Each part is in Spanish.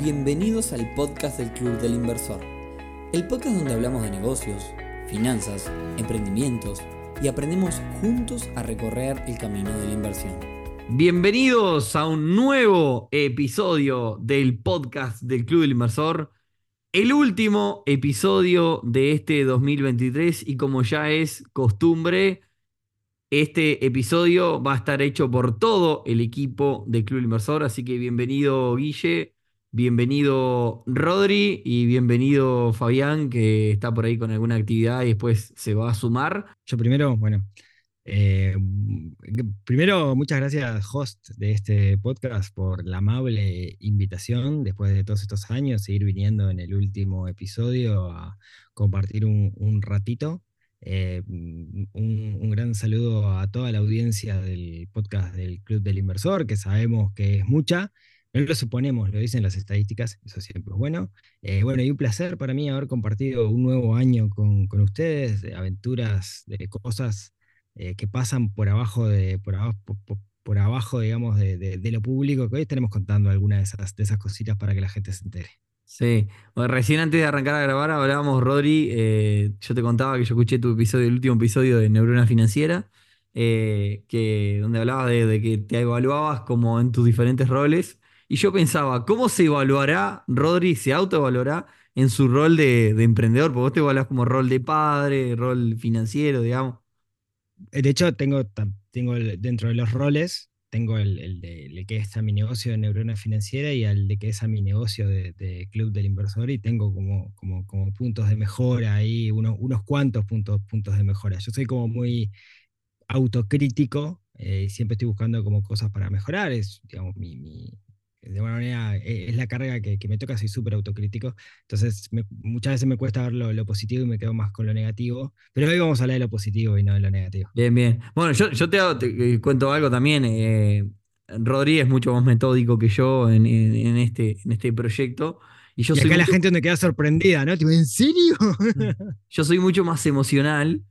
Bienvenidos al podcast del Club del Inversor, el podcast donde hablamos de negocios, finanzas, emprendimientos y aprendemos juntos a recorrer el camino de la inversión. Bienvenidos a un nuevo episodio del podcast del Club del Inversor, el último episodio de este 2023 y como ya es costumbre, este episodio va a estar hecho por todo el equipo del Club del Inversor, así que bienvenido Guille, Bienvenido Rodri y bienvenido Fabián, que está por ahí con alguna actividad y después se va a sumar. Yo primero, bueno, eh, primero muchas gracias host de este podcast por la amable invitación después de todos estos años, seguir viniendo en el último episodio a compartir un, ratito. Eh, un, un, gran saludo a toda la audiencia del podcast del Club del Inversor, que sabemos que es mucha no lo suponemos, lo dicen las estadísticas, eso siempre es bueno. Eh, bueno, y un placer para mí haber compartido un nuevo año con, ustedes, de aventuras, de cosas eh, que pasan por abajo, de, por abajo, por, abajo digamos, de, lo público, que hoy estaremos contando algunas de esas, de esas cositas para que la gente se entere. Sí, recién antes de arrancar a grabar hablábamos, Rodri, eh, yo te contaba que yo escuché tu episodio, el último episodio de Neurona Financiera, que, donde hablabas de, de, que te evaluabas como en tus diferentes roles y yo pensaba, ¿cómo se evaluará Rodri, se autoevaluará en su rol de, emprendedor? Porque vos te evaluás como rol de padre, rol financiero, digamos. Eh, de hecho, tengo, tengo dentro de los roles, tengo el, de que es a mi negocio de neurona financiera y el de que es a mi negocio de, club del inversor y tengo como, como, como puntos de mejora ahí, unos, unos cuantos puntos, puntos de mejora. Yo soy como muy autocrítico eh, y siempre estoy buscando como cosas para mejorar, es digamos mi, de alguna manera e, es la carga que, me toca, soy súper autocrítico, entonces muchas veces me cuesta ver lo, positivo y me quedo más con lo negativo, pero hoy vamos a hablar de lo positivo y no de lo negativo. Bien, bien. Bueno, yo, yo te, cuento algo también, eh, Rodríguez es mucho más metódico que yo en, este, en este proyecto. Y, yo acá la gente donde queda sorprendida, ¿no? ¿En serio? yo soy mucho más emocional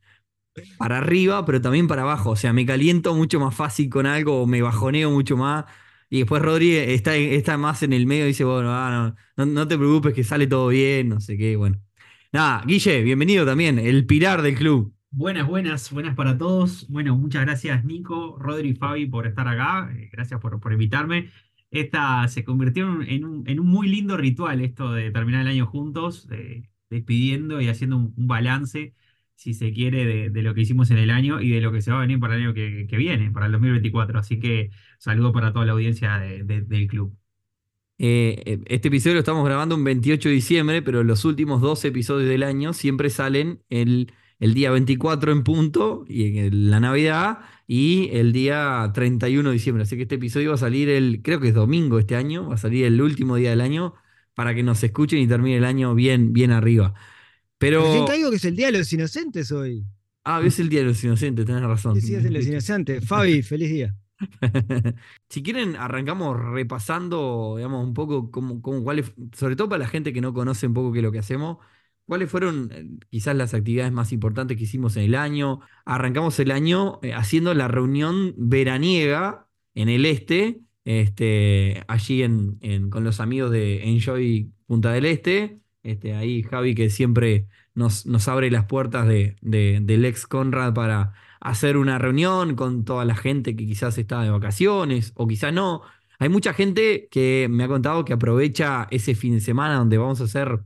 para arriba, pero también para abajo. O sea, me caliento mucho más fácil con algo o me bajoneo mucho más. Y después Rodri está, está más en el medio y dice, bueno, ah, no, te preocupes que sale todo bien, no sé qué, bueno. Nada, Guille, bienvenido también, el pilar del club. Buenas, buenas, buenas para todos. Bueno, muchas gracias Nico, Rodri y Fabi por estar acá. Eh, gracias por, por invitarme. Esta se convirtió en un, en un, muy lindo ritual esto de terminar el año juntos, despidiendo y haciendo un balance si se quiere, de, lo que hicimos en el año y de lo que se va a venir para el año que, viene, para el 2024. Así que saludo para toda la audiencia del club. Eh, eh, este episodio lo estamos grabando un 28 de diciembre, pero los últimos dos episodios del año siempre salen el, el día 24 en punto, y en la Navidad, y el día 31 de diciembre. Así que este episodio va a salir el, creo que es domingo este año, va a salir el último día del año para que nos escuchen y termine el año bien, bien arriba. Pero. caigo que es el Día de los Inocentes hoy. Ah, es el Día de los Inocentes, tenés razón. Sí, es el de los Inocentes. Fabi, feliz día. si quieren, arrancamos repasando, digamos, un poco cómo, cómo cuáles, sobre todo para la gente que no conoce un poco qué es lo que hacemos, cuáles fueron eh, quizás las actividades más importantes que hicimos en el año. Arrancamos el año eh, haciendo la reunión veraniega en el este, este allí en, con los amigos de Enjoy Punta del Este. Este, ahí Javi que siempre nos, nos abre las puertas de, del ex Conrad para hacer una reunión con toda la gente que quizás está de vacaciones o quizás no. Hay mucha gente que me ha contado que aprovecha ese fin de semana donde vamos a hacer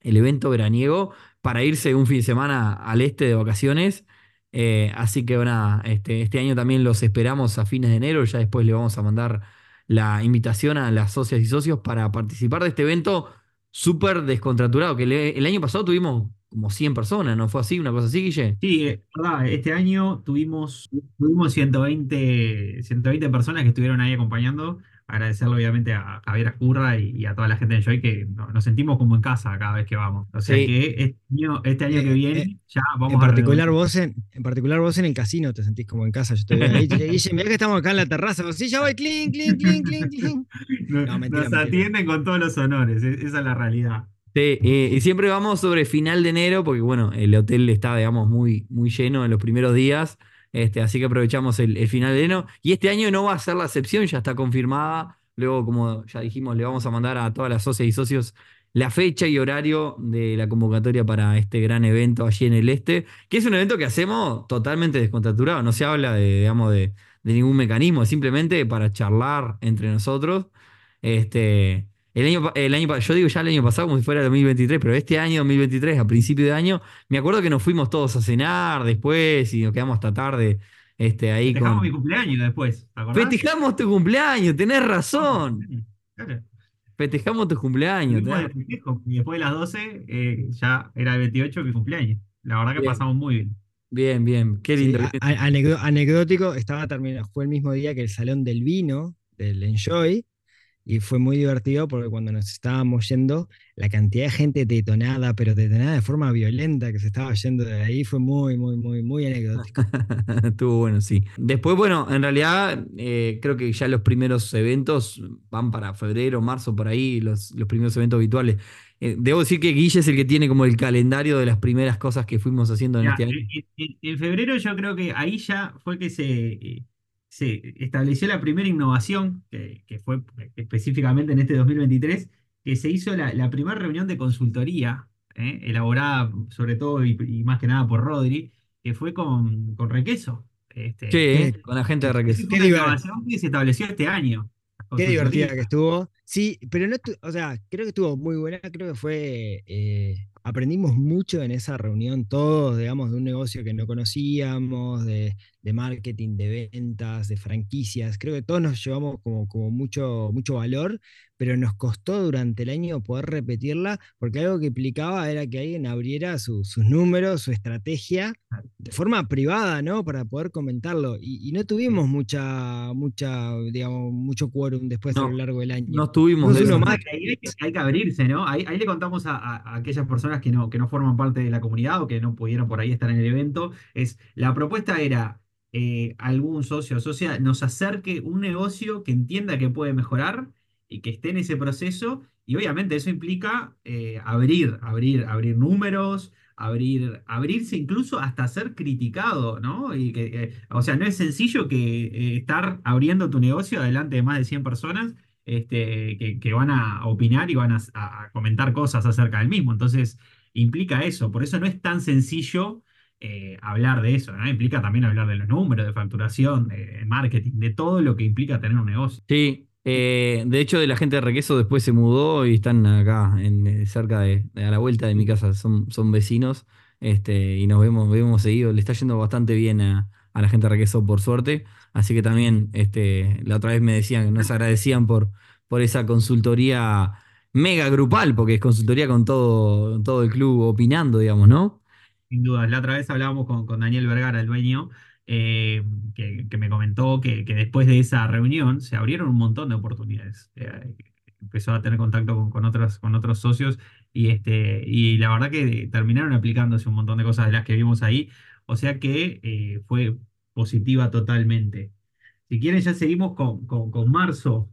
el evento veraniego para irse un fin de semana al este de vacaciones. Eh, así que bueno, este, este año también los esperamos a fines de enero. Ya después le vamos a mandar la invitación a las socias y socios para participar de este evento súper descontraturado, que el año pasado tuvimos como 100 personas, ¿no fue así? ¿Una cosa así, Guille? Sí, es verdad. Este año tuvimos, tuvimos 120, 120 personas que estuvieron ahí acompañando agradecerle obviamente a Javier Ascurra y, a toda la gente de Joy que nos sentimos como en casa cada vez que vamos. O sea que este año, este año que eh, viene eh, ya vamos en particular vos en, en particular vos en el casino te sentís como en casa. Yo te veo ahí, Guille, mirá que estamos acá en la terraza. sí, ya voy, clink, clink, clink, clink, clink. nos atienden con todos los honores, e, esa es la realidad. Sí, y siempre vamos sobre final de enero, porque bueno, el hotel está, digamos, muy, muy lleno en los primeros días. Este, así que aprovechamos el, final de enero. Y este año no va a ser la excepción, ya está confirmada. Luego, como ya dijimos, le vamos a mandar a todas las socias y socios la fecha y horario de la convocatoria para este gran evento allí en el este, que es un evento que hacemos totalmente descontracturado, no se habla de, digamos, de, de ningún mecanismo, simplemente para charlar entre nosotros. Este, el año, el año, yo digo ya el año pasado como si fuera el 2023, pero este año 2023, a principio de año, me acuerdo que nos fuimos todos a cenar después y nos quedamos hasta tarde este, ahí con... mi cumpleaños después, ¿te acordás? Festejamos tu cumpleaños, tenés razón. Claro. Festejamos tu cumpleaños. Tuvimos tenés de festejo, Y después de las 12, eh, ya era el 28 mi cumpleaños. La verdad que Bien. pasamos muy bien. Bien, bien, qué Sí, lindo. a- qué a- anecdo- anecdótico, estaba terminando, fue el mismo día que el Salón del Vino, del Enjoy, y fue muy divertido porque cuando nos estábamos yendo, la cantidad de gente detonada, pero detonada de forma violenta que se estaba yendo de ahí, fue muy, muy, muy, muy anecdótico. Estuvo bueno, sí. Después, bueno, en realidad eh, creo que ya los primeros eventos van para febrero, marzo, por ahí, los, los primeros eventos habituales. Eh, debo decir que Guille es el que tiene como el calendario de las primeras cosas que fuimos haciendo en Ya, este año. en, en- en febrero yo creo que ahí ya fue que se, eh, se estableció la primera innovación, que, que fue específicamente en este 2023, que se hizo la, la primera reunión de consultoría, eh, elaborada sobre todo y, y más que nada por Rodri, que fue con, con Requeso. Este, Sí, qué- con la gente de fue qué una innovación que se estableció este año. Qué divertida que estuvo. Sí, pero no, o sea, creo que estuvo muy buena. Creo que fue, eh, aprendimos mucho en esa reunión todos, digamos, de un negocio que no conocíamos, de, marketing, de ventas, de franquicias. Creo que todos nos llevamos como mucho, mucho valor, pero nos costó durante el año poder repetirla, porque algo que implicaba era que alguien abriera su- sus números, su estrategia, de forma privada, ¿no? Para poder comentarlo. Y, y no tuvimos mucha, mucha, digamos, mucho quórum después a lo largo del año. No uno eso. más. hay, que hay que abrirse, ¿no? Ahí, ahí le contamos a, a- a aquellas personas que no, que no forman parte de la comunidad o que no pudieron por ahí estar en el evento. Es, la propuesta era eh, algún socio o socia nos acerque un negocio que entienda que puede mejorar y que esté en ese proceso. Y obviamente eso implica eh, abrir, abrir, abrir números, abrir, abrirse incluso hasta ser criticado, ¿no? Y que, eh, o sea, no es sencillo que eh, estar abriendo tu negocio delante de más de 100 personas este, que, que van a opinar y van a, comentar cosas acerca del mismo. Entonces, implica eso. Por eso no es tan sencillo eh, hablar de eso, ¿no? Implica también hablar de los números, de facturación, de marketing, de todo lo que implica tener un negocio. Sí, eh, de hecho de la gente de Requeso después se mudó y están acá en, eh, cerca de, de- a la vuelta de mi casa, son, son vecinos este, y nos vemos, vemos seguido, le está yendo bastante bien a, a la gente de Requeso por suerte, así que también este, la otra vez me decían que nos agradecían por, por esa consultoría mega grupal, porque es consultoría con todo, todo el club opinando, digamos, ¿no? Sin duda, la otra vez hablábamos con, con Daniel Vergara, el dueño, eh, que, me comentó que, después de esa reunión se abrieron un montón de oportunidades. Eh, empezó a tener contacto con, con otros, con otros socios y, este, y la verdad que terminaron aplicándose un montón de cosas de las que vimos ahí. O sea que eh, fue positiva totalmente. Si quieren, ya seguimos con, con, con marzo.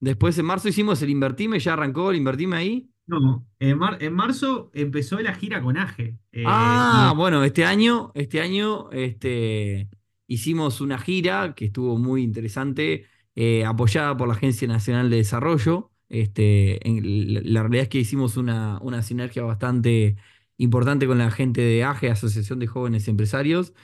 Después en marzo hicimos el Invertime, ya arrancó el Invertime ahí. No, en, mar- en marzo empezó la gira con AGE. eh, Ah, y- bueno, este año, este año, este, hicimos una gira que estuvo muy interesante, eh, apoyada por la Agencia Nacional de Desarrollo. Este, en- la, la realidad es que hicimos una, una sinergia bastante importante con la gente de AGE, Asociación de Jóvenes Empresarios,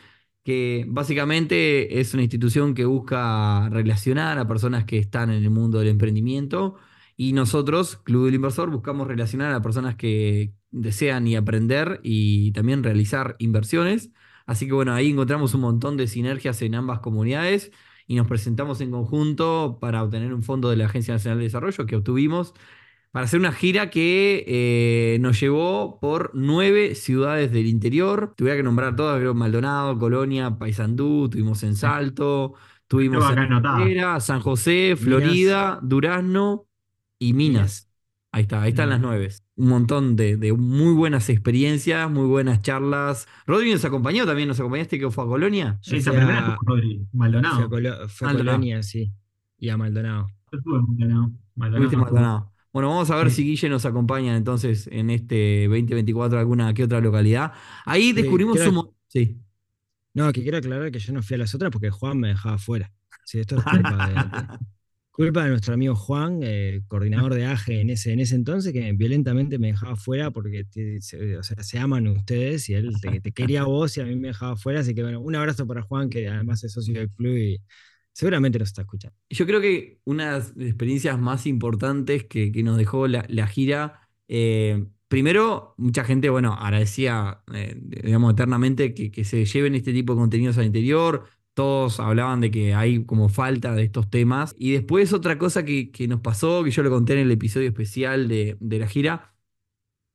que básicamente es una institución que busca relacionar a personas que están en el mundo del emprendimiento y nosotros, Club del Inversor, buscamos relacionar a personas que desean y aprender y también realizar inversiones. Así que bueno, ahí encontramos un montón de sinergias en ambas comunidades y nos presentamos en conjunto para obtener un fondo de la Agencia Nacional de Desarrollo que obtuvimos para hacer una gira que eh, nos llevó por nueve ciudades del interior. Tuviera que nombrar todas, creo, Maldonado, Colonia, Paysandú, tuvimos en Salto, tuvimos en San José, Florida, Durazno y Minas. Ahí está, ahí están las nueve. Un montón de, de muy buenas experiencias, muy buenas charlas. Rodri nos acompañó también, nos acompañaste que fue a Colonia. Yo Esa primera Fue a, Maldonado. Colo- fue a. Colonia, sí. Y a Maldonado. Yo estuve en Maldonado. Maldonado. Bueno, vamos a ver Sí. si Guille nos acompaña entonces en este 2024 alguna que otra localidad. Ahí descubrimos un Sí. No, que quiero aclarar que yo no fui a las otras porque Juan me dejaba fuera. Sí, esto es culpa de- Culpa de nuestro amigo Juan, eh, coordinador de AGE en ese, en ese entonces, que violentamente me dejaba fuera porque se, o sea, se aman ustedes y él te, te, quería a vos y a mí me dejaba fuera. Así que bueno, un abrazo para Juan, que además es socio del club y seguramente nos está escuchando. Yo creo que una de las experiencias más importantes que, que nos dejó la, la gira, eh, primero, mucha gente, bueno, agradecía, eh, digamos, eternamente que, que se lleven este tipo de contenidos al interior todos hablaban de que hay como falta de estos temas. Y después otra cosa que, que nos pasó, que yo lo conté en el episodio especial de, de, la gira,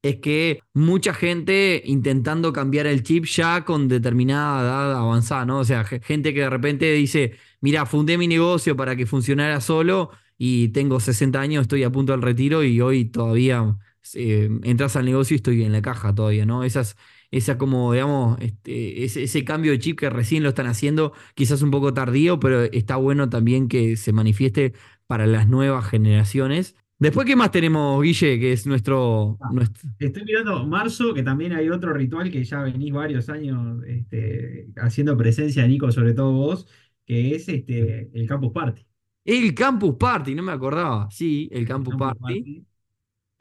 es que mucha gente intentando cambiar el chip ya con determinada edad avanzada, ¿no? O sea, gente que de repente dice, mira, fundé mi negocio para que funcionara solo y tengo 60 años, estoy a punto del retiro y hoy todavía eh, entras al negocio y estoy en la caja todavía, ¿no? Esas esa como, digamos, este, ese, ese, cambio de chip que recién lo están haciendo, quizás un poco tardío, pero está bueno también que se manifieste para las nuevas generaciones. Después, ¿qué más tenemos, Guille? Que es nuestro, ah, nuestro... Estoy mirando marzo, que también hay otro ritual que ya venís varios años este, haciendo presencia, Nico, sobre todo vos, que es este, el Campus Party. El Campus Party, no me acordaba. Sí, el Campus, el Campus Party. Party.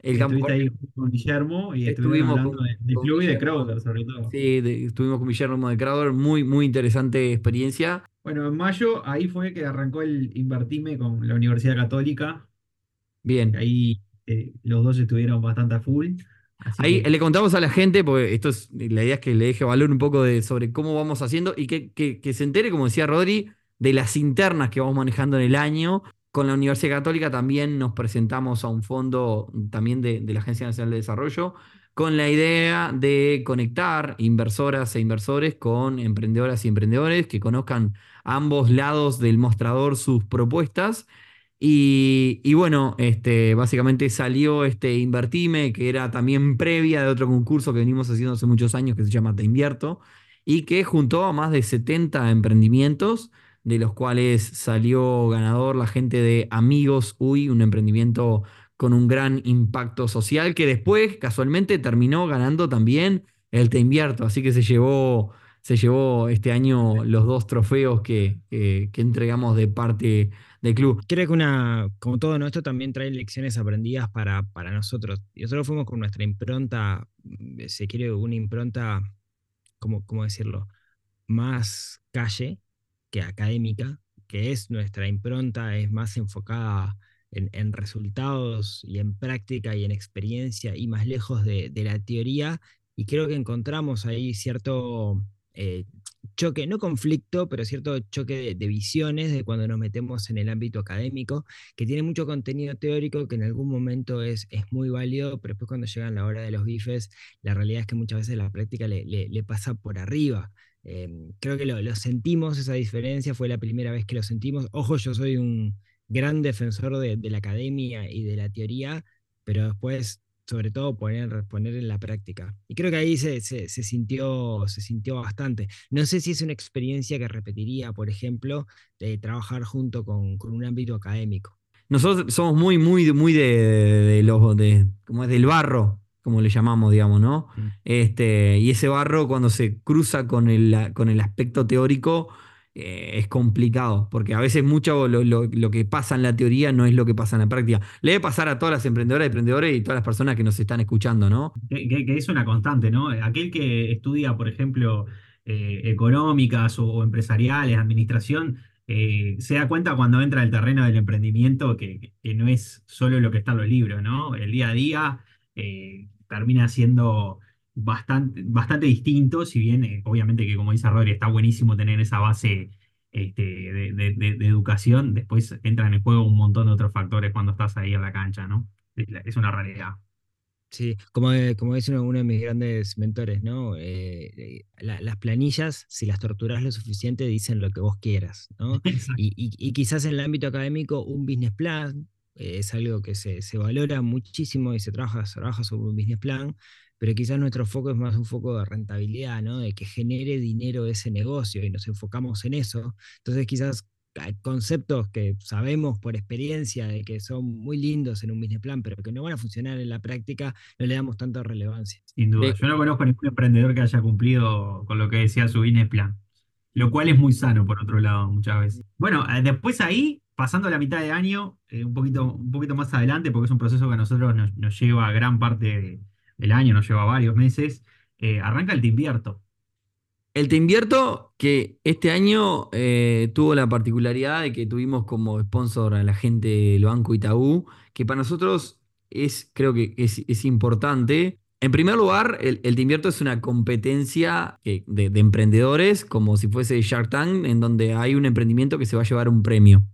Estuviste ahí con Guillermo y estuvimos hablando con, de, de Club y de Crowder, sobre todo. Sí, de, estuvimos con Guillermo de Crowder, muy, muy interesante experiencia. Bueno, en mayo ahí fue que arrancó el Invertime con la Universidad Católica. Bien. Ahí eh, los dos estuvieron bastante a full. Ahí que... le contamos a la gente, porque esto es, la idea es que le deje valor un poco de, sobre cómo vamos haciendo y que, que, que se entere, como decía Rodri, de las internas que vamos manejando en el año, con la Universidad Católica también nos presentamos a un fondo también de, la Agencia Nacional de Desarrollo con la idea de conectar inversoras e inversores con emprendedoras y emprendedores que conozcan ambos lados del mostrador sus propuestas. Y, y bueno, este, básicamente salió este Invertime, que era también previa de otro concurso que venimos haciendo hace muchos años que se llama Te Invierto, y que juntó a más de 70 emprendimientos de los cuales salió ganador la gente de Amigos Uy, un emprendimiento con un gran impacto social que después casualmente terminó ganando también el Te Invierto, así que se llevó, se llevó este año los dos trofeos que, que, entregamos de parte del club. Creo que una, como todo ¿no? esto también trae lecciones aprendidas para, para nosotros. Nosotros fuimos con nuestra impronta, se quiere una impronta, ¿cómo, cómo decirlo? Más calle, que académica, que es nuestra impronta, es más enfocada en, resultados y en práctica y en experiencia y más lejos de, de la teoría. Y creo que encontramos ahí cierto eh, choque, no conflicto, pero cierto choque de, visiones de cuando nos metemos en el ámbito académico, que tiene mucho contenido teórico que en algún momento es, es muy válido, pero después cuando llegan la hora de los bifes, la realidad es que muchas veces la práctica le, le pasa por arriba. Eh, creo que lo, lo, sentimos, esa diferencia, fue la primera vez que lo sentimos. Ojo, yo soy un gran defensor de, de la academia y de la teoría, pero después, sobre todo, poner, poner en la práctica. Y creo que ahí se, se, se, sintió, se sintió bastante. No sé si es una experiencia que repetiría, por ejemplo, de trabajar junto con, con un ámbito académico. Nosotros somos muy, muy, muy de, de, de los, de, como es del barro, como le llamamos, digamos, ¿no? Mm. Este, y ese barro cuando se cruza con el, con el aspecto teórico eh, es complicado, porque a veces mucho lo, lo, lo, que pasa en la teoría no es lo que pasa en la práctica. Le debe pasar a todas las emprendedoras y emprendedores y todas las personas que nos están escuchando, ¿no? Que, que, que es una constante, ¿no? Aquel que estudia, por ejemplo, eh, económicas o, o, empresariales, administración, eh, se da cuenta cuando entra al terreno del emprendimiento que, que, no es solo lo que está en los libros, ¿no? El día a día eh, termina siendo bastante, bastante distinto, si bien eh, obviamente que como dice Rodri, está buenísimo tener esa base este, de, de, de, de, educación, después entran en juego un montón de otros factores cuando estás ahí en la cancha, ¿no? Es una realidad. Sí, como, como dice uno, uno, de mis grandes mentores, ¿no? Eh, la, las planillas, si las torturas lo suficiente, dicen lo que vos quieras, ¿no? Y, y, y, quizás en el ámbito académico, un business plan eh, es algo que se, se, valora muchísimo y se trabaja, se trabaja sobre un business plan, pero quizás nuestro foco es más un foco de rentabilidad, ¿no? De que genere dinero ese negocio y nos enfocamos en eso. Entonces quizás hay conceptos que sabemos por experiencia de que son muy lindos en un business plan, pero que no van a funcionar en la práctica, no le damos tanta relevancia. Sin duda. Yo no conozco ningún emprendedor que haya cumplido con lo que decía su business plan, lo cual es muy sano por otro lado muchas veces. Bueno, eh, después ahí pasando la mitad de año, eh, un, poquito, un poquito más adelante, porque es un proceso que a nosotros nos, lleva gran parte del año, nos lleva varios meses, eh, arranca el Te Invierto. El Te Invierto, que este año eh, tuvo la particularidad de que tuvimos como sponsor a la gente del Banco Itaú, que para nosotros es, creo que es, importante. En primer lugar, el, el Te Invierto es una competencia de, de emprendedores, como si fuese Shark Tank, en donde hay un emprendimiento que se va a llevar un premio.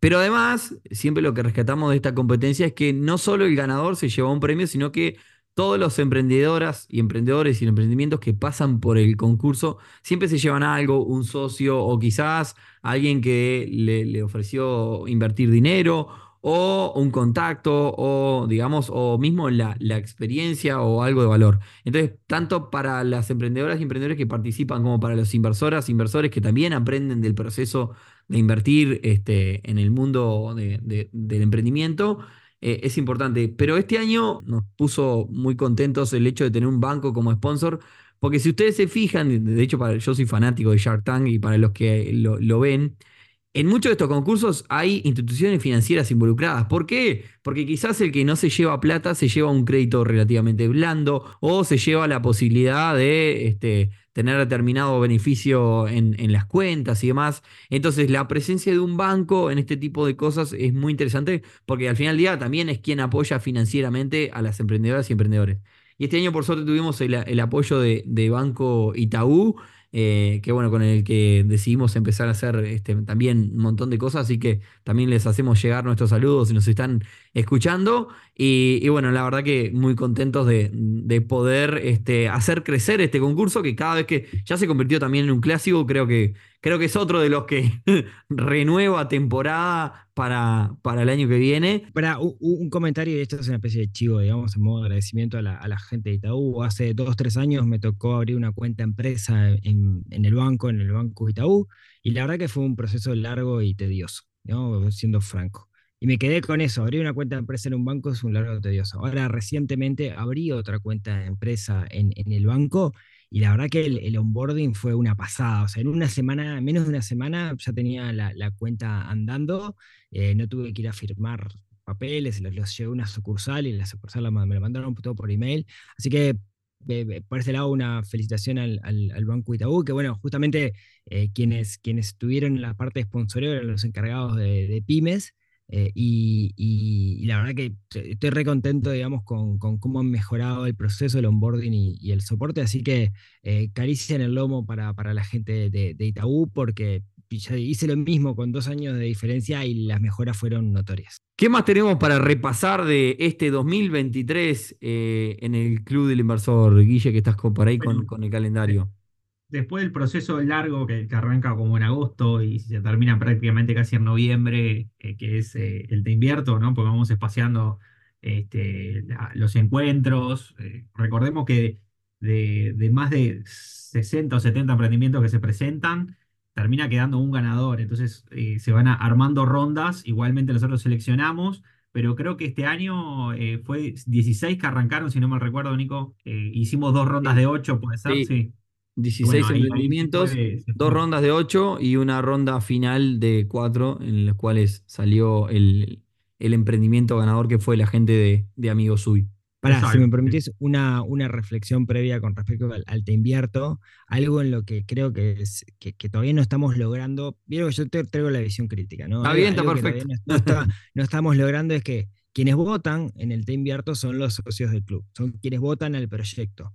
Pero además, siempre lo que rescatamos de esta competencia es que no solo el ganador se lleva un premio, sino que todos los emprendedoras y emprendedores y emprendimientos que pasan por el concurso siempre se llevan algo, un socio o quizás alguien que le, ofreció invertir dinero o un contacto o digamos o mismo la, la, experiencia o algo de valor. Entonces, tanto para las emprendedoras y emprendedores que participan como para los inversoras, inversores que también aprenden del proceso de invertir este, en el mundo del emprendimiento, eh, es importante. Pero este año nos puso muy contentos el hecho de tener un banco como sponsor, porque si ustedes se fijan, de hecho para, yo soy fanático de Shark Tank y para los que lo, ven, en muchos de estos concursos hay instituciones financieras involucradas. ¿Por qué? Porque quizás el que no se lleva plata se lleva un crédito relativamente blando o se lleva la posibilidad de este, tener determinado beneficio en, las cuentas y demás. Entonces, la presencia de un banco en este tipo de cosas es muy interesante porque al final del día también es quien apoya financieramente a las emprendedoras y emprendedores. Y este año, por suerte, tuvimos el, apoyo de, de Banco Itaú eh, que bueno, con el que decidimos empezar a hacer este, también un montón de cosas, así que también les hacemos llegar nuestros saludos si nos están escuchando. Y, bueno, la verdad que muy contentos de, poder este, hacer crecer este concurso, que cada vez que ya se convirtió también en un clásico, creo que, creo que es otro de los que renueva temporada para, para el año que viene. Para un, comentario, y esto es una especie de chivo, digamos, en modo de agradecimiento a la, gente de Itaú. Hace dos, tres años me tocó abrir una cuenta empresa en, el banco, en el banco Itaú, y la verdad que fue un proceso largo y tedioso, siendo franco. Y me quedé con eso, abrir una cuenta de empresa en un banco es un largo tedioso. Ahora, recientemente abrí otra cuenta de empresa en, en el banco y la verdad que el, onboarding fue una pasada. O sea, en una semana, menos de una semana, ya tenía la, cuenta andando. Eh, no tuve que ir a firmar papeles, los, los llevé a una sucursal y la sucursal me lo mandaron todo por email. Así que por ese lado, una felicitación al, Banco Itaú, que bueno, justamente eh, quienes, quienes tuvieron la parte de sponsoreo eran los encargados de pymes, eh, y, la verdad que estoy re contento, digamos, con, cómo han mejorado el proceso, el onboarding y, el soporte. Así que eh, caricia en el lomo para, la gente de, Itaú, porque ya hice lo mismo con dos años de diferencia y las mejoras fueron notorias. ¿Qué más tenemos para repasar de este 2023 eh, en el Club del Inversor, Guille, que estás por ahí con el calendario? Después del proceso largo que, arranca como en agosto y se termina prácticamente casi en noviembre, eh, que es eh, el Te Invierto, ¿no? Porque vamos espaciando este, los encuentros. Eh, recordemos que de, más de 60 o 70 emprendimientos que se presentan, termina quedando un ganador. Entonces se van armando rondas, igualmente nosotros seleccionamos. Pero creo que este año fue 16 que arrancaron, si no me recuerdo, Nico. hicimos dos rondas de 8, puede ser, sí. 16 emprendimientos, dos rondas de 8 y una ronda final de 4 en las cuales salió el, emprendimiento ganador que fue la gente de, de Amigos Sui. Para, si me permitís una, una reflexión previa con respecto al, Te Invierto, algo en lo que creo que, es, que, todavía no estamos logrando, vieron que yo te traigo la visión crítica, ¿no? Está bien, está perfecto. No, estamos logrando es que quienes votan en el Te Invierto son los socios del club, son quienes votan al proyecto.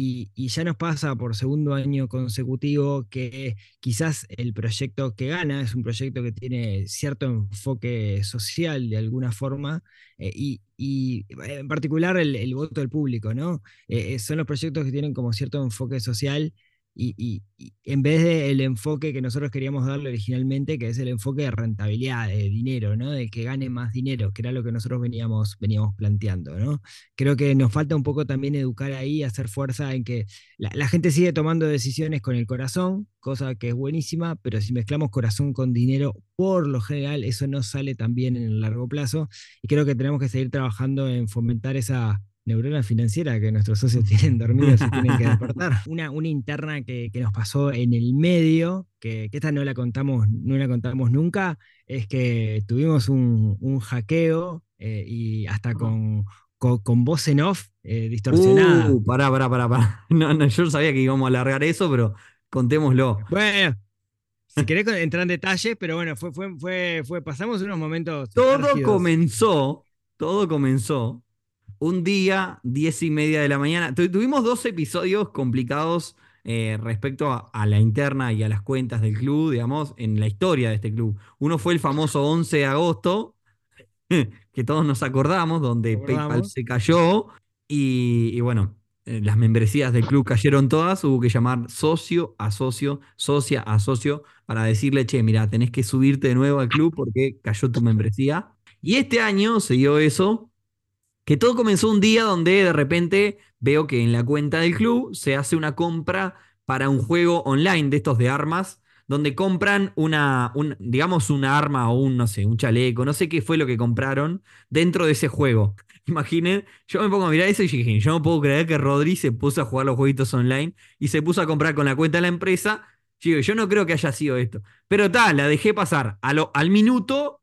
Y, ya nos pasa por segundo año consecutivo que quizás el proyecto que gana es un proyecto que tiene cierto enfoque social de alguna forma eh, y, en particular el, voto del público, ¿no? Eh, eh, son los proyectos que tienen como cierto enfoque social y, en vez del enfoque que nosotros queríamos darle originalmente, que es el enfoque de rentabilidad, de dinero, ¿no? de que gane más dinero, que era lo que nosotros veníamos, veníamos planteando. ¿no? Creo que nos falta un poco también educar ahí, hacer fuerza en que la, gente sigue tomando decisiones con el corazón, cosa que es buenísima, pero si mezclamos corazón con dinero, por lo general eso no sale tan bien en el largo plazo y creo que tenemos que seguir trabajando en fomentar esa neurona financiera que nuestros socios tienen dormidos y tienen que despertar. Una, una interna que, nos pasó en el medio, que, esta no la contamos, no la contamos nunca, es que tuvimos un, hackeo eh, y hasta con, con, voz en off eh, distorsionada. Uh, pará, pará, pará, No, no, yo sabía que íbamos a alargar eso, pero contémoslo. Bueno, si querés entrar en detalles, pero bueno, fue, fue, fue, fue pasamos unos momentos. Todo comenzó, todo comenzó un día, diez y media de la mañana. tuvimos dos episodios complicados eh, respecto a, la interna y a las cuentas del club, digamos, en la historia de este club. Uno fue el famoso 11 de agosto, que todos nos acordamos, donde PayPal se cayó y bueno, eh, las membresías del club cayeron todas, hubo que llamar socio a socio, socia a socio, para decirle, che, mira, tenés que subirte de nuevo al club porque cayó tu membresía. Y este año se dio eso, que todo comenzó un día donde de repente veo que en la cuenta del club se hace una compra para un juego online de estos de armas, donde compran una, digamos, una arma o un, no sé, un chaleco, no sé qué fue lo que compraron dentro de ese juego. Imaginen, yo me pongo a mirar eso y dije, yo no puedo creer que Rodri se puso a jugar los jueguitos online y se puso a comprar con la cuenta de la empresa. Yo, yo no creo que haya sido esto. Pero tal, la dejé pasar. al minuto,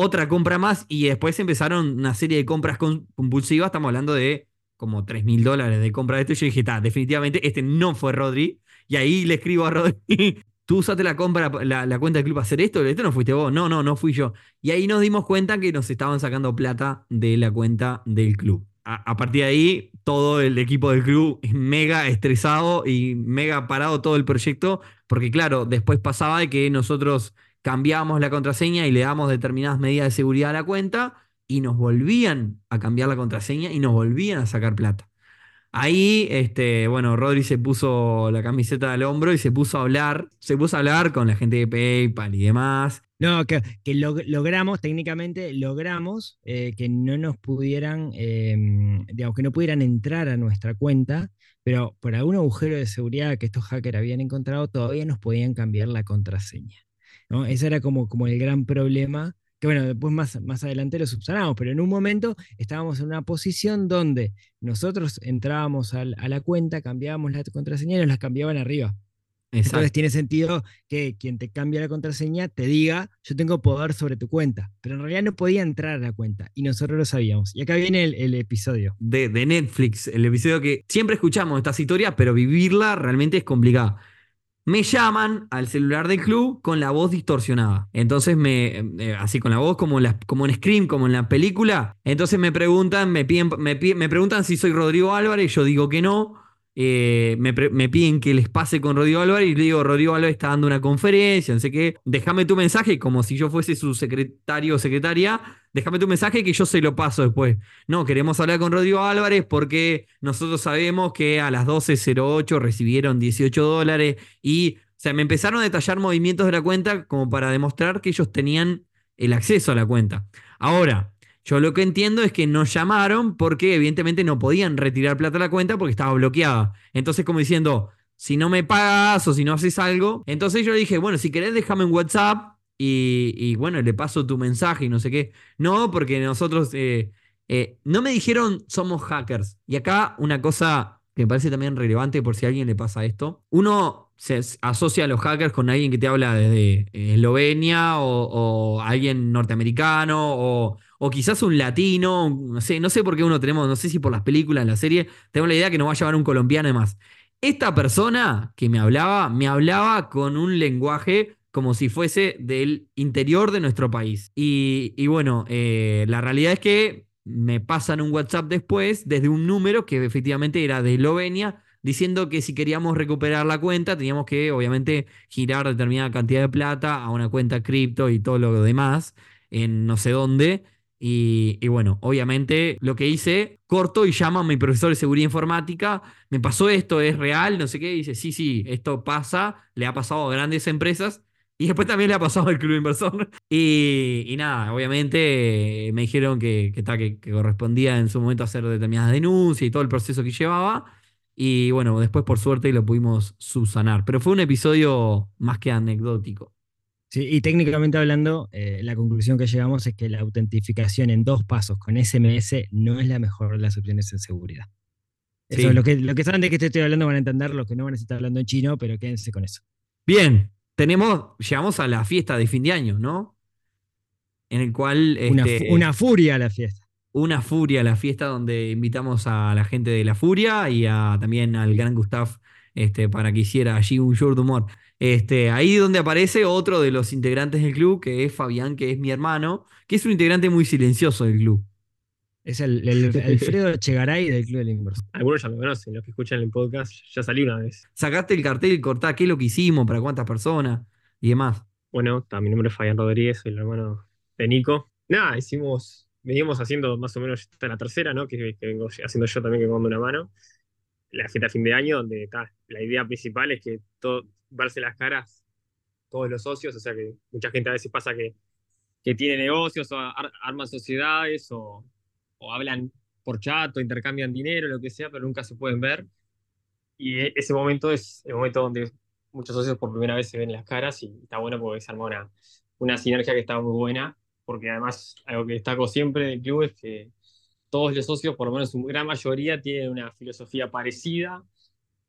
otra compra más y después empezaron una serie de compras compulsivas. Estamos hablando de como 3 mil dólares de compra de esto. Y yo dije, está, definitivamente este no fue Rodri. Y ahí le escribo a Rodri, tú usaste la, compra, la, cuenta del club para hacer esto, esto no fuiste vos, no, no, no fui yo. Y ahí nos dimos cuenta que nos estaban sacando plata de la cuenta del club. A, partir de ahí, todo el equipo del club es mega estresado y mega parado todo el proyecto, porque claro, después pasaba de que nosotros cambiábamos la contraseña y le damos determinadas medidas de seguridad a la cuenta y nos volvían a cambiar la contraseña y nos volvían a sacar plata. Ahí, este, bueno, Rodri se puso la camiseta al hombro y se puso a hablar, se puso a hablar con la gente de PayPal y demás. No, que, logramos, técnicamente logramos eh, que no nos pudieran, em, digamos, que no pudieran entrar a nuestra cuenta, pero por algún agujero de seguridad que estos hackers habían encontrado, todavía nos podían cambiar la contraseña. ¿No? Ese era como, como el gran problema que bueno, después más, más adelante lo subsanamos, pero en un momento estábamos en una posición donde nosotros entrábamos a la cuenta, cambiábamos la contraseña y nos la cambiaban arriba. Entonces tiene sentido que quien te cambia la contraseña te diga, yo tengo poder sobre tu cuenta, pero en realidad no podía entrar a la cuenta y nosotros lo sabíamos. Y acá viene el, episodio. De, de, Netflix, el episodio que siempre escuchamos estas historias, pero vivirla realmente es complicado me llaman al celular del club con la voz distorsionada. Entonces me, eh, así con la voz como, como en Scream, como en la película. Entonces me preguntan, me, piden, me, me preguntan si soy Rodrigo Álvarez, yo digo que no. Eh, me, piden que les pase con Rodrigo Álvarez y le digo, Rodrigo Álvarez está dando una conferencia, no sé qué, déjame tu mensaje como si yo fuese su secretario o secretaria, déjame tu mensaje que yo se lo paso después. No, queremos hablar con Rodrigo Álvarez porque nosotros sabemos que a las 12.08 recibieron 18 dólares y, o sea, me empezaron a detallar movimientos de la cuenta como para demostrar que ellos tenían el acceso a la cuenta. Ahora, yo lo que entiendo es que nos llamaron porque evidentemente no podían retirar plata a la cuenta porque estaba bloqueada. Entonces como diciendo, si no me pagas o si no haces algo. Entonces yo le dije, bueno, si querés déjame en WhatsApp y, bueno, le paso tu mensaje y no sé qué. No, porque nosotros... Eh, eh, no me dijeron somos hackers. Y acá una cosa que me parece también relevante por si a alguien le pasa esto. Uno se asocia a los hackers con alguien que te habla desde Eslovenia o, o alguien norteamericano o, o quizás un latino, no sé, no sé por qué uno tenemos, no sé si por las películas, la serie, tenemos la idea que nos va a llevar un colombiano y más. Esta persona que me hablaba, me hablaba con un lenguaje como si fuese del interior de nuestro país. Y, bueno, eh, la realidad es que me pasan un WhatsApp después desde un número que efectivamente era de Eslovenia, diciendo que si queríamos recuperar la cuenta teníamos que obviamente girar determinada cantidad de plata a una cuenta cripto y todo lo demás en no sé dónde. Y, bueno, obviamente lo que hice, corto y llamo a mi profesor de seguridad informática, me pasó esto, es real, no sé qué, y dice, sí, sí, esto pasa, le ha pasado a grandes empresas y después también le ha pasado al club inversor. Y, nada, obviamente me dijeron que, que, que, correspondía en su momento hacer determinadas denuncias y todo el proceso que llevaba. Y bueno, después por suerte lo pudimos subsanar. Pero fue un episodio más que anecdótico. Sí, y técnicamente hablando, eh, la conclusión que llegamos es que la autentificación en dos pasos con SMS no es la mejor de las opciones en seguridad. Eso Sí. es lo que, lo que saben de qué te estoy hablando van a entender, los que no van a estar hablando en chino, pero quédense con eso. Bien, tenemos, llegamos a la fiesta de fin de año, ¿no? En el cual Una, este, fu- una furia la fiesta. una furia, la fiesta donde invitamos a la gente de La Furia y a, también al gran Gustav este, para que hiciera allí un show de humor. Este, ahí donde aparece otro de los integrantes del club, que es Fabián, que es mi hermano, que es un integrante muy silencioso del club. Es el, el Alfredo Chegaray del Club del Inversor. Algunos ya me conocen, los que escuchan el podcast, ya salí una vez. Sacaste el cartel y cortá qué es lo que hicimos, para cuántas personas y demás. Bueno, ta, mi nombre es Fabián Rodríguez, soy el hermano de Nico. Nada, hicimos, veníamos haciendo más o menos esta es la tercera, ¿no? Que, que vengo haciendo yo también, que me mando una mano. La fiesta de fin de año, donde ta, la idea principal es que todo, verse las caras todos los socios, o sea que mucha gente a veces pasa que, que tiene negocios o ar- arman sociedades o, hablan por chat o intercambian dinero, lo que sea, pero nunca se pueden ver. Y e- ese momento es el momento donde muchos socios por primera vez se ven las caras y está bueno porque se armó una, una sinergia que está muy buena, porque además algo que destaco siempre del club es que todos los socios, por lo menos su gran mayoría, tienen una filosofía parecida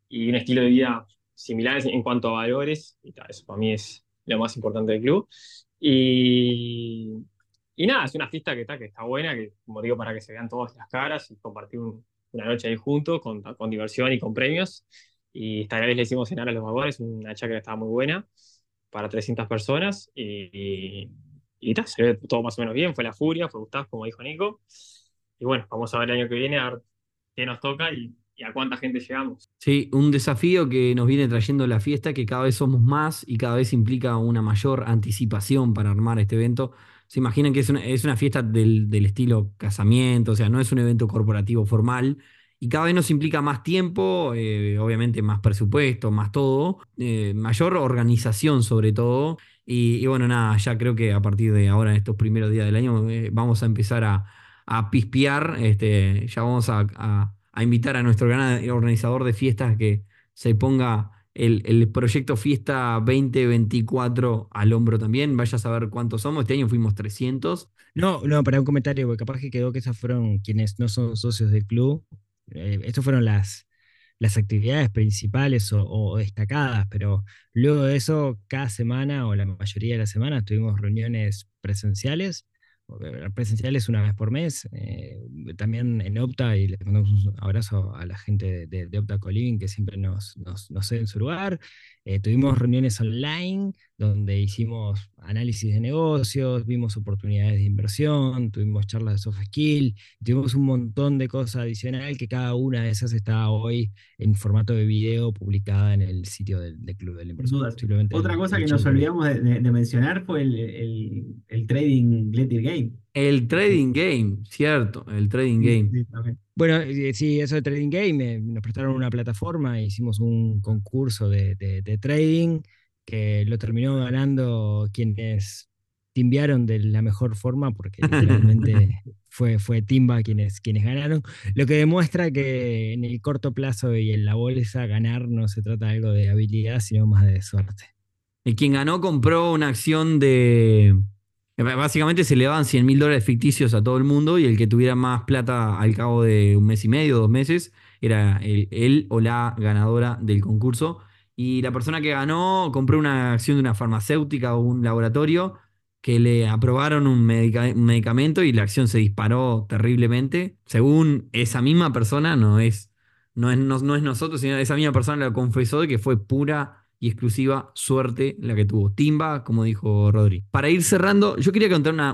y un estilo de vida similares en cuanto a valores, y ta, eso para mí es lo más importante del club. Y, y nada, es una fiesta que está, que está buena, que como digo, para que se vean todas las caras y compartir un- una noche ahí juntos con, con diversión y con premios. Y esta vez le hicimos cenar a los vagones, una chacra que estaba muy buena, para 300 personas. Y, y, y se ve todo más o menos bien. Fue la furia, fue Gustavo, como dijo Nico. Y bueno, vamos a ver el año que viene, a ver qué nos toca y, a cuánta gente llegamos. Sí, un desafío que nos viene trayendo la fiesta, que cada vez somos más y cada vez implica una mayor anticipación para armar este evento. Se imaginan que es una, es una fiesta del, del estilo casamiento, o sea, no es un evento corporativo formal. Y cada vez nos implica más tiempo, eh, obviamente más presupuesto, más todo, eh, mayor organización sobre todo. Y, y bueno, nada, ya creo que a partir de ahora, en estos primeros días del año, eh, vamos a empezar a, a pispear. Este, ya vamos a, a- a invitar a nuestro gran organizador de fiestas que se ponga el, el proyecto Fiesta 2024 al hombro también. Vaya a saber cuántos somos. Este año fuimos 300. No, no, para un comentario, porque capaz que quedó que esas fueron quienes no son socios del club. Eh, estas fueron las, las actividades principales o, o destacadas, pero luego de eso, cada semana o la mayoría de las semanas tuvimos reuniones presenciales, o, eh, presenciales una vez por mes, eh, también en Opta, y les mandamos un abrazo a la gente de, Opta Coliving que siempre nos, nos, nos cede en su lugar. Eh, tuvimos reuniones online donde hicimos análisis de negocios, vimos oportunidades de inversión, tuvimos charlas de soft skill, tuvimos un montón de cosas adicional que cada una de esas está hoy en formato de video publicada en el sitio del, del Club del Inversor. Otra cosa que nos olvidamos de, de- de mencionar fue el, el- el trading Glitter Game. El trading game, cierto, el trading game. Sí. Bueno, eh, sí, eso de Trading Game, eh, nos prestaron una plataforma, hicimos un concurso de, de- de trading que lo terminó ganando quienes timbiaron de la mejor forma, porque literalmente fue, fue Timba quienes, quienes ganaron, lo que demuestra que en el corto plazo y en la bolsa ganar no se trata de algo de habilidad, sino más de suerte. El quien ganó compró una acción de. Eh, Básicamente se le daban 100 mil dólares ficticios a todo el mundo y el que tuviera más plata al cabo de un mes y medio, dos meses, era él o la ganadora del concurso. Y la persona que ganó compró una acción de una farmacéutica o un laboratorio que le aprobaron un, medica- un medicamento y la acción se disparó terriblemente. Según esa misma persona, no es, no es, no es nosotros, sino esa misma persona lo confesó de que fue pura y exclusiva suerte la que tuvo Timba, como dijo Rodri. Para ir cerrando, yo quería contar una,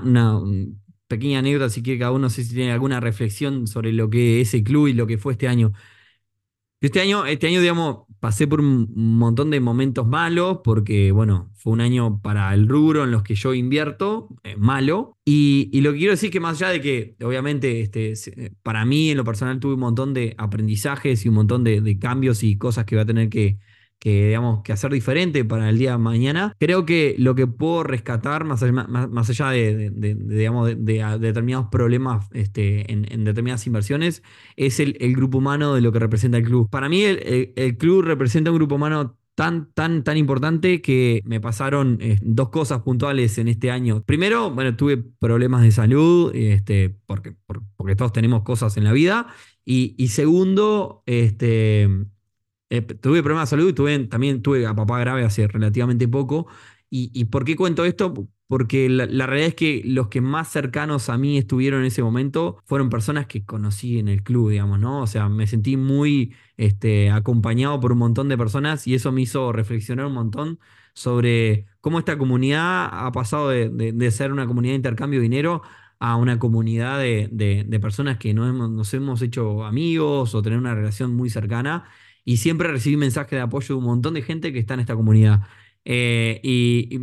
pequeña anécdota, si quiere cada uno, no sé si tiene alguna reflexión sobre lo que es el club y lo que fue este año. Este año, este año, digamos, pasé por un montón de momentos malos, porque, bueno, fue un año para el rubro en los que yo invierto, eh, malo. Y, lo que quiero decir es que más allá de que, obviamente, este, se- para mí en lo personal tuve un montón de aprendizajes y un montón de, de cambios y cosas que voy a tener que, que, digamos, que hacer diferente para el día de mañana. Creo que lo que puedo rescatar, más allá, más, allá de, digamos, de, determinados problemas este, en, determinadas inversiones, es el, grupo humano de lo que representa el club. Para mí el, el- club representa un grupo humano tan, tan, tan importante que me pasaron eh, dos cosas puntuales en este año. Primero, bueno, tuve problemas de salud, este, porque, porque todos tenemos cosas en la vida. Y segundo, este, eh, tuve problemas de salud y tuve, también tuve a papá grave hace relativamente poco. ¿Y, y por qué cuento esto? porque la, realidad es que los que más cercanos a mí estuvieron en ese momento fueron personas que conocí en el club, digamos, ¿no? O sea, me sentí muy este, acompañado por un montón de personas y eso me hizo reflexionar un montón sobre cómo esta comunidad ha pasado de, ser una comunidad de intercambio de dinero a una comunidad de, personas que nos hemos, nos hemos hecho amigos o tener una relación muy cercana. Y siempre recibí mensajes de apoyo de un montón de gente que está en esta comunidad. Eh, y,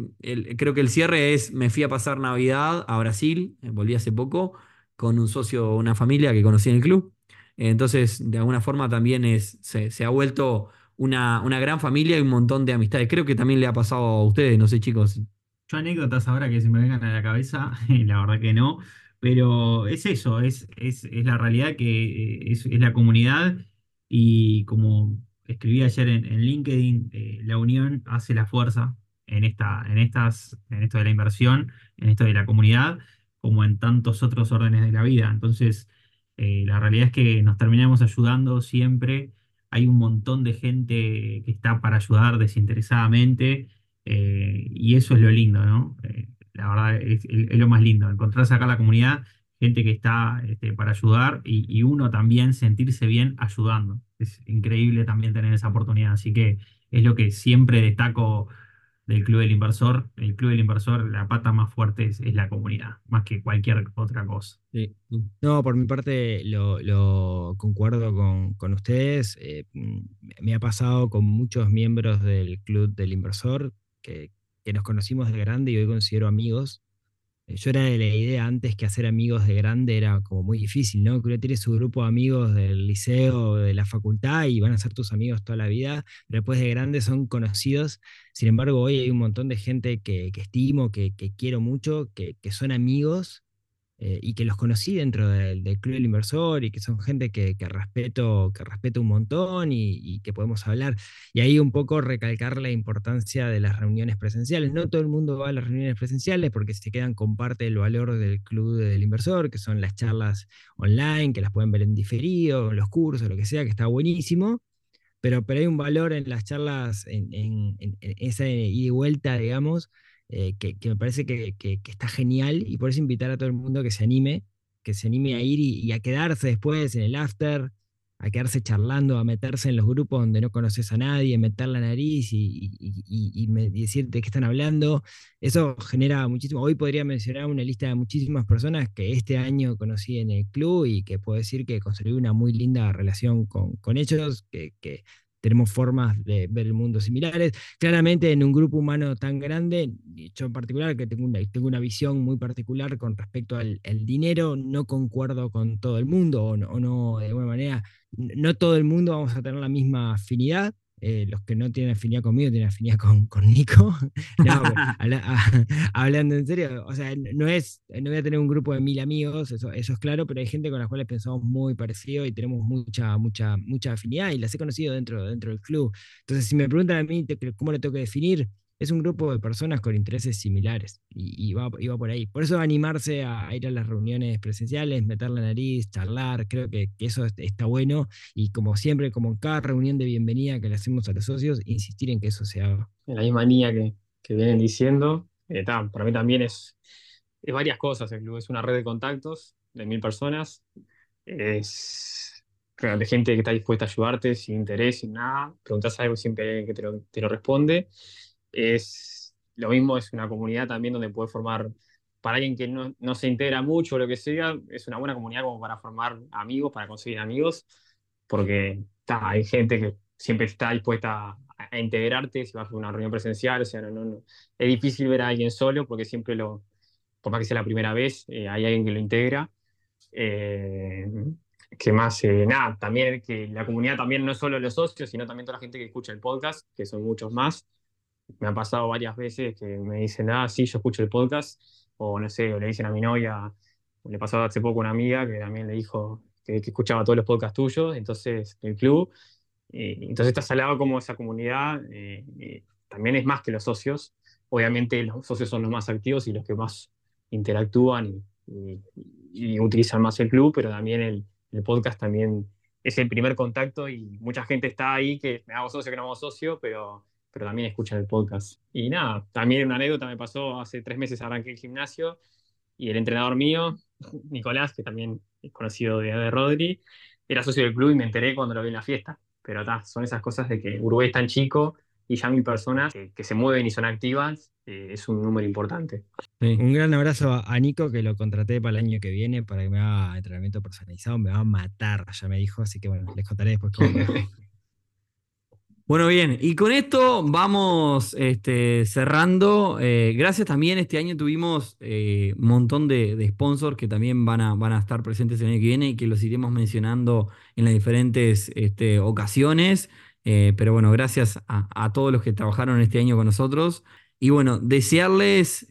creo que el cierre es, me fui a pasar Navidad a Brasil, eh, volví hace poco, con un socio, una familia que conocí en el club. entonces, de alguna forma también es, se, ha vuelto una, una, gran familia y un montón de amistades. Creo que también le ha pasado a ustedes, no sé chicos. Yo anécdotas ahora que se me vengan a la cabeza, la verdad que no, pero es eso, es, es, la realidad que eh, es la comunidad y como escribí ayer en, LinkedIn, eh, la unión hace la fuerza en, esta, en, estas, en esto de la inversión, en esto de la comunidad, como en tantos otros órdenes de la vida. Entonces, eh, la realidad es que nos terminamos ayudando siempre. Hay un montón de gente que está para ayudar desinteresadamente eh, y eso es lo lindo, ¿no? la verdad es, es, lo más lindo, encontrarse acá la comunidad gente que está este, para ayudar y, uno también sentirse bien ayudando. Es increíble también tener esa oportunidad. Así que es lo que siempre destaco del Club del Inversor. El Club del Inversor, la pata más fuerte es, la comunidad, más que cualquier otra cosa. No, por mi parte lo, concuerdo con, ustedes. Eh, me ha pasado con muchos miembros del Club del Inversor que, que nos conocimos de grande y hoy considero amigos yo era de la idea antes que hacer amigos de grande era como muy difícil, ¿no? Que uno tiene su grupo de amigos del liceo, de la facultad y van a ser tus amigos toda la vida, pero después de grande son conocidos. Sin embargo, hoy hay un montón de gente que, estimo, que, quiero mucho, que, que son amigos eh, y que los conocí dentro del, Club del Inversor y que son gente que, respeto, que respeto un montón y, que podemos hablar. Y ahí un poco recalcar la importancia de las reuniones presenciales. No todo el mundo va a las reuniones presenciales porque se quedan con parte del valor del Club del Inversor, que son las charlas online, que las pueden ver en diferido, los cursos, lo que sea, que está buenísimo. Pero, pero hay un valor en las charlas, en, en, en esa ida y vuelta, digamos, eh, que, me parece que, está genial y por eso invitar a todo el mundo que se anime, que se anime a ir y, a quedarse después en el after, a quedarse charlando, a meterse en los grupos donde no conoces a nadie, meter la nariz y, y, decirte qué están hablando. Eso genera muchísimo. Hoy podría mencionar una lista de muchísimas personas que este año conocí en el club y que puedo decir que construí una muy linda relación con, con ellos, que, que tenemos formas de ver el mundo similares. Claramente en un grupo humano tan grande, yo en particular, que tengo una, tengo una visión muy particular con respecto al dinero, no concuerdo con todo el mundo, o no, o no, de alguna manera, no todo el mundo vamos a tener la misma afinidad, eh, los que no tienen afinidad conmigo tienen afinidad con, con Nico. hablando en serio, o sea, no es, no voy a tener un grupo de mil amigos, eso, eso es claro, pero hay gente con la cual pensamos muy parecido y tenemos mucha, mucha, mucha afinidad y las he conocido dentro, dentro del club. Entonces, si me preguntan a mí cómo lo tengo que definir, es un grupo de personas con intereses similares y, va, por ahí. Por eso animarse a, ir a las reuniones presenciales, meter la nariz, charlar, creo que, eso está bueno y como siempre, como en cada reunión de bienvenida que le hacemos a los socios, insistir en que eso se haga. La misma línea que, vienen diciendo, eh, para mí también es, es varias cosas es una red de contactos de mil personas, es de gente que está dispuesta a ayudarte sin interés, sin nada, preguntas algo siempre que te lo, te lo responde es lo mismo, es una comunidad también donde puede formar, para alguien que no, no se integra mucho o lo que sea, es una buena comunidad como para formar amigos, para conseguir amigos, porque hay gente que siempre está dispuesta a, integrarte si vas a una reunión presencial, o sea, no, no, es difícil ver a alguien solo porque siempre lo, por más que sea la primera vez, eh, hay alguien que lo integra. Eh, que más, eh, nada, también que la comunidad también no es solo los socios, sino también toda la gente que escucha el podcast, que son muchos más me ha pasado varias veces que me dicen, ah, sí, yo escucho el podcast, o no sé, o le dicen a mi novia, le pasó hace poco una amiga que también le dijo que, escuchaba todos los podcasts tuyos, entonces el club, Eh, entonces está salado como esa comunidad eh, eh, también es más que los socios. Obviamente los socios son los más activos y los que más interactúan y, y utilizan más el club, pero también el, el, podcast también es el primer contacto y mucha gente está ahí que me hago socio, que no hago socio, pero, pero también escuchan el podcast. Y nada, también una anécdota me pasó hace tres meses arranqué el gimnasio y el entrenador mío, Nicolás, que también es conocido de, de Rodri, era socio del club y me enteré cuando lo vi en la fiesta. Pero ta, son esas cosas de que Uruguay es tan chico y ya mil personas que, que, se mueven y son activas, eh, es un número importante. Sí. Un gran abrazo a Nico, que lo contraté para el año que viene para que me haga entrenamiento personalizado. Me va a matar, ya me dijo, así que bueno, les contaré después cómo Bueno, bien, y con esto vamos este, cerrando. Eh, gracias también, este año tuvimos un eh, montón de, sponsors que también van a, van a estar presentes el año que viene y que los iremos mencionando en las diferentes este, ocasiones. Eh, pero bueno, gracias a, a, todos los que trabajaron este año con nosotros. Y bueno, desearles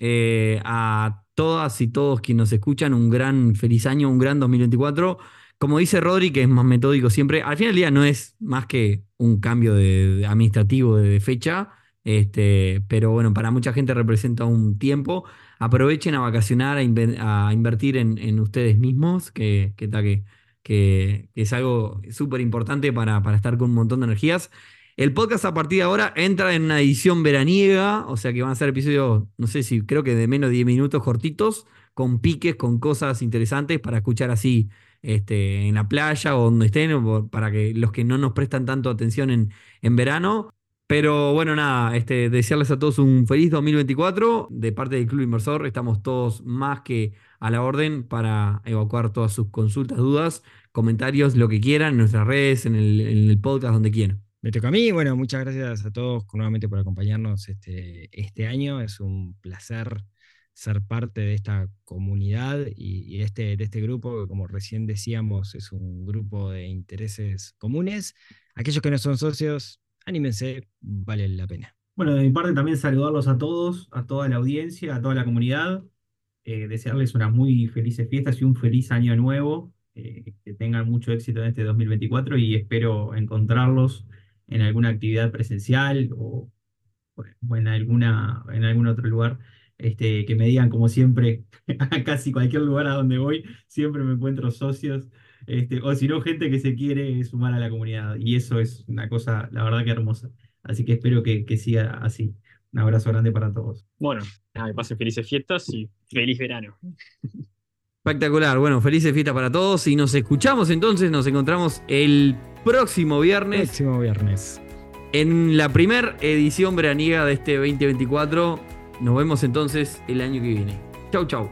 a todas y todos quienes nos escuchan un gran feliz año, un gran 2024. Como dice Rodri, que es más metódico siempre, al final del día no es más que un cambio de, administrativo de, fecha, este, pero bueno, para mucha gente representa un tiempo. Aprovechen a vacacionar, a, inver, a invertir en, en, ustedes mismos, que, que, que, que es algo súper importante para, para estar con un montón de energías. El podcast a partir de ahora entra en una edición veraniega, o sea que van a ser episodios, no sé si creo que de menos de 10 minutos cortitos, con piques, con cosas interesantes para escuchar así este, en la playa o donde estén, para que los que no nos prestan tanto atención en, en verano. Pero bueno, nada, este, desearles a todos un feliz 2024 de parte del Club Inversor. Estamos todos más que a la orden para evacuar todas sus consultas, dudas, comentarios, lo que quieran, en nuestras redes, en el, en el podcast, donde quieran. Me toca a mí. Bueno, muchas gracias a todos nuevamente por acompañarnos este, este año. Es un placer ser parte de esta comunidad y, este, de este grupo, que como recién decíamos, es un grupo de intereses comunes. Aquellos que no son socios, anímense, vale la pena. Bueno, de mi parte también saludarlos a todos, a toda la audiencia, a toda la comunidad, eh, desearles unas muy felices fiestas y un feliz año nuevo, eh, que tengan mucho éxito en este 2024 y espero encontrarlos en alguna actividad presencial o, o en, alguna, en algún otro lugar. Este, que me digan, como siempre, a casi cualquier lugar a donde voy, siempre me encuentro socios, este, o si no, gente que se quiere sumar a la comunidad. Y eso es una cosa, la verdad que hermosa. Así que espero que, que siga así. Un abrazo grande para todos. Bueno, nada, que pasen felices fiestas y feliz verano. Espectacular. Bueno, felices fiestas para todos y nos escuchamos entonces, nos encontramos el próximo viernes. Próximo viernes. En la primera edición veraniega de este 2024. Nos vemos entonces el año que viene. Chau, chau.